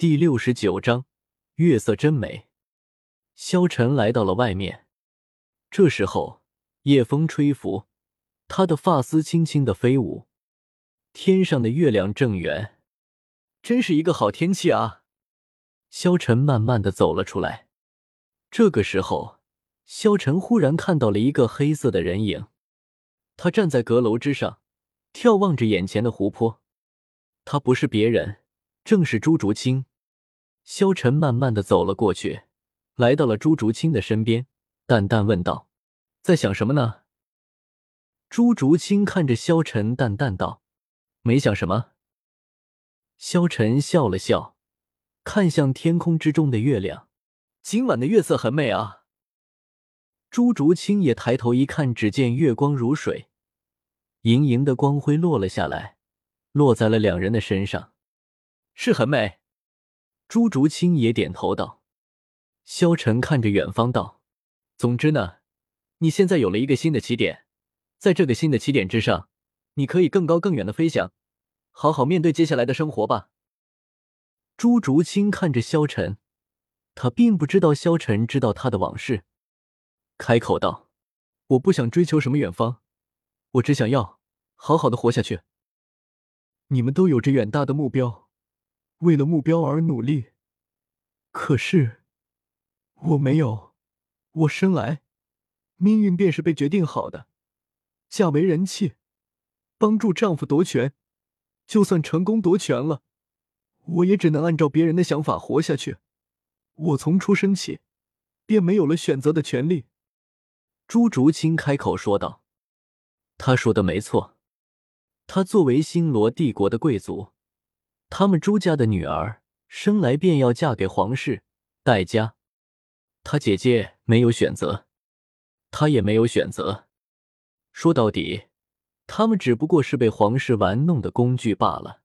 第六十九章，月色真美。萧晨来到了外面，这时候夜风吹拂，他的发丝轻轻的飞舞。天上的月亮正圆，真是一个好天气啊！萧晨慢慢的走了出来。这个时候，萧晨忽然看到了一个黑色的人影，他站在阁楼之上，眺望着眼前的湖泊。他不是别人，正是朱竹清。萧晨慢慢的走了过去，来到了朱竹清的身边，淡淡问道：“在想什么呢？”朱竹清看着萧晨，淡淡道。没想什么，萧晨笑了笑，看向天空之中的月亮。今晚的月色很美啊。朱竹清也抬头一看，只见月光如水，盈盈的光辉落了下来，落在了两人的身上，是很美。朱竹清也点头道。萧晨看着远方道：“总之呢，你现在有了一个新的起点，在这个新的起点之上。”你可以更高更远的飞翔，好好面对接下来的生活吧。朱竹清看着萧晨，他并不知道萧晨知道他的往事，开口道：“我不想追求什么远方，我只想要好好的活下去。你们都有着远大的目标，为了目标而努力，可是我没有，我生来命运便是被决定好的，嫁为人妻。”帮助丈夫夺权，就算成功夺权了，我也只能按照别人的想法活下去。我从出生起，便没有了选择的权利。朱竹清开口说道：“他说的没错，他作为星罗帝国的贵族，他们朱家的女儿生来便要嫁给皇室，戴家。他姐姐没有选择，他也没有选择。说到底。”他们只不过是被皇室玩弄的工具罢了，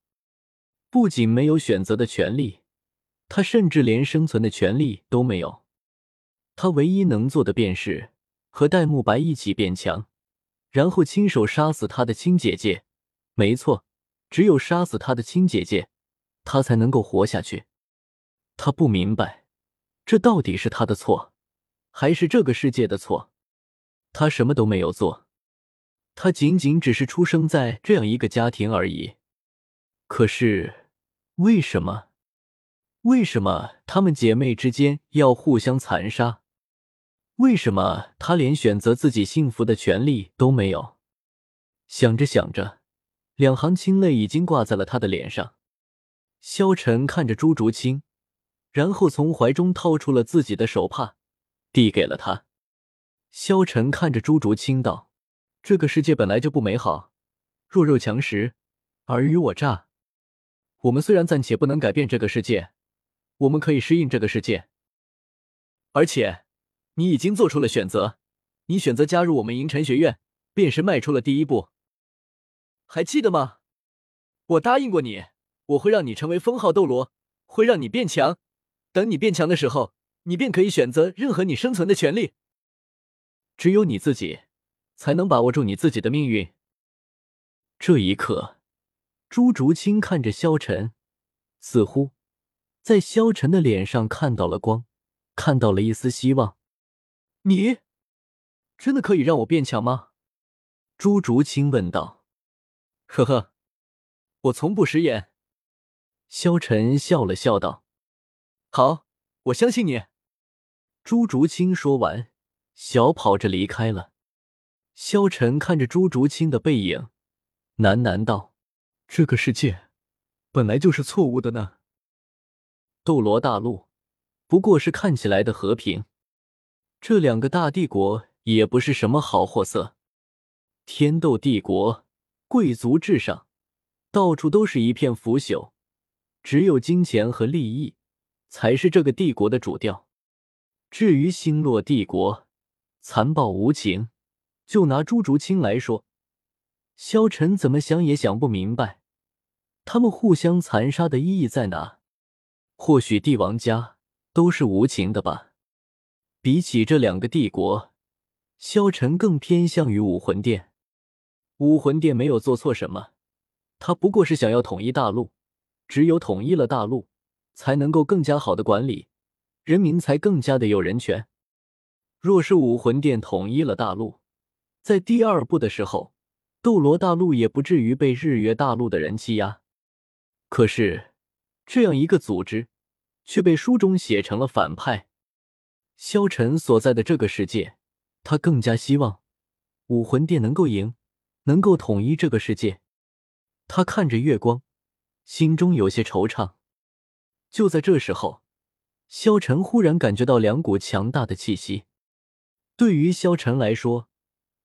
不仅没有选择的权利，他甚至连生存的权利都没有。他唯一能做的便是和戴沐白一起变强，然后亲手杀死他的亲姐姐。没错，只有杀死他的亲姐姐，他才能够活下去。他不明白，这到底是他的错，还是这个世界的错？他什么都没有做。他仅仅只是出生在这样一个家庭而已，可是为什么？为什么她们姐妹之间要互相残杀？为什么她连选择自己幸福的权利都没有？想着想着，两行清泪已经挂在了他的脸上。萧晨看着朱竹清，然后从怀中掏出了自己的手帕，递给了他。萧晨看着朱竹清道。这个世界本来就不美好，弱肉强食，尔虞我诈。我们虽然暂且不能改变这个世界，我们可以适应这个世界。而且，你已经做出了选择，你选择加入我们银尘学院，便是迈出了第一步。还记得吗？我答应过你，我会让你成为封号斗罗，会让你变强。等你变强的时候，你便可以选择任何你生存的权利。只有你自己。才能把握住你自己的命运。这一刻，朱竹清看着萧晨，似乎在萧晨的脸上看到了光，看到了一丝希望。你真的可以让我变强吗？朱竹清问道。呵呵，我从不食言。萧晨笑了笑道：“好，我相信你。”朱竹清说完，小跑着离开了。萧晨看着朱竹清的背影，喃喃道：“这个世界本来就是错误的呢。斗罗大陆不过是看起来的和平，这两个大帝国也不是什么好货色。天斗帝国贵族至上，到处都是一片腐朽，只有金钱和利益才是这个帝国的主调。至于星落帝国，残暴无情。”就拿朱竹清来说，萧晨怎么想也想不明白，他们互相残杀的意义在哪？或许帝王家都是无情的吧。比起这两个帝国，萧晨更偏向于武魂殿。武魂殿没有做错什么，他不过是想要统一大陆，只有统一了大陆，才能够更加好的管理，人民才更加的有人权。若是武魂殿统一了大陆，在第二步的时候，斗罗大陆也不至于被日月大陆的人欺压。可是，这样一个组织却被书中写成了反派。萧晨所在的这个世界，他更加希望武魂殿能够赢，能够统一这个世界。他看着月光，心中有些惆怅。就在这时候，萧晨忽然感觉到两股强大的气息。对于萧晨来说，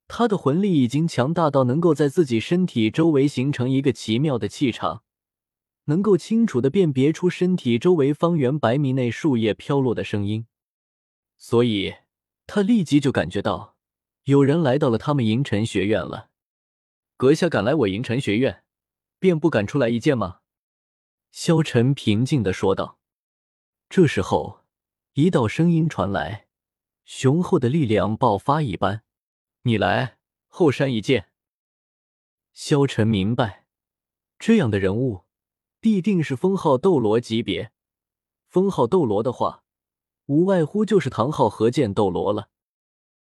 他的魂力已经强大到能够在自己身体周围形成一个奇妙的气场，能够清楚的辨别出身体周围方圆百米内树叶飘落的声音。所以，他立即就感觉到有人来到了他们银尘学院了。阁下敢来我银尘学院，便不敢出来一见吗？萧晨平静的说道。这时候，一道声音传来，雄厚的力量爆发一般。你来，后山一见。萧晨明白，这样的人物必定是封号斗罗级别。封号斗罗的话，无外乎就是唐昊、何剑斗罗了。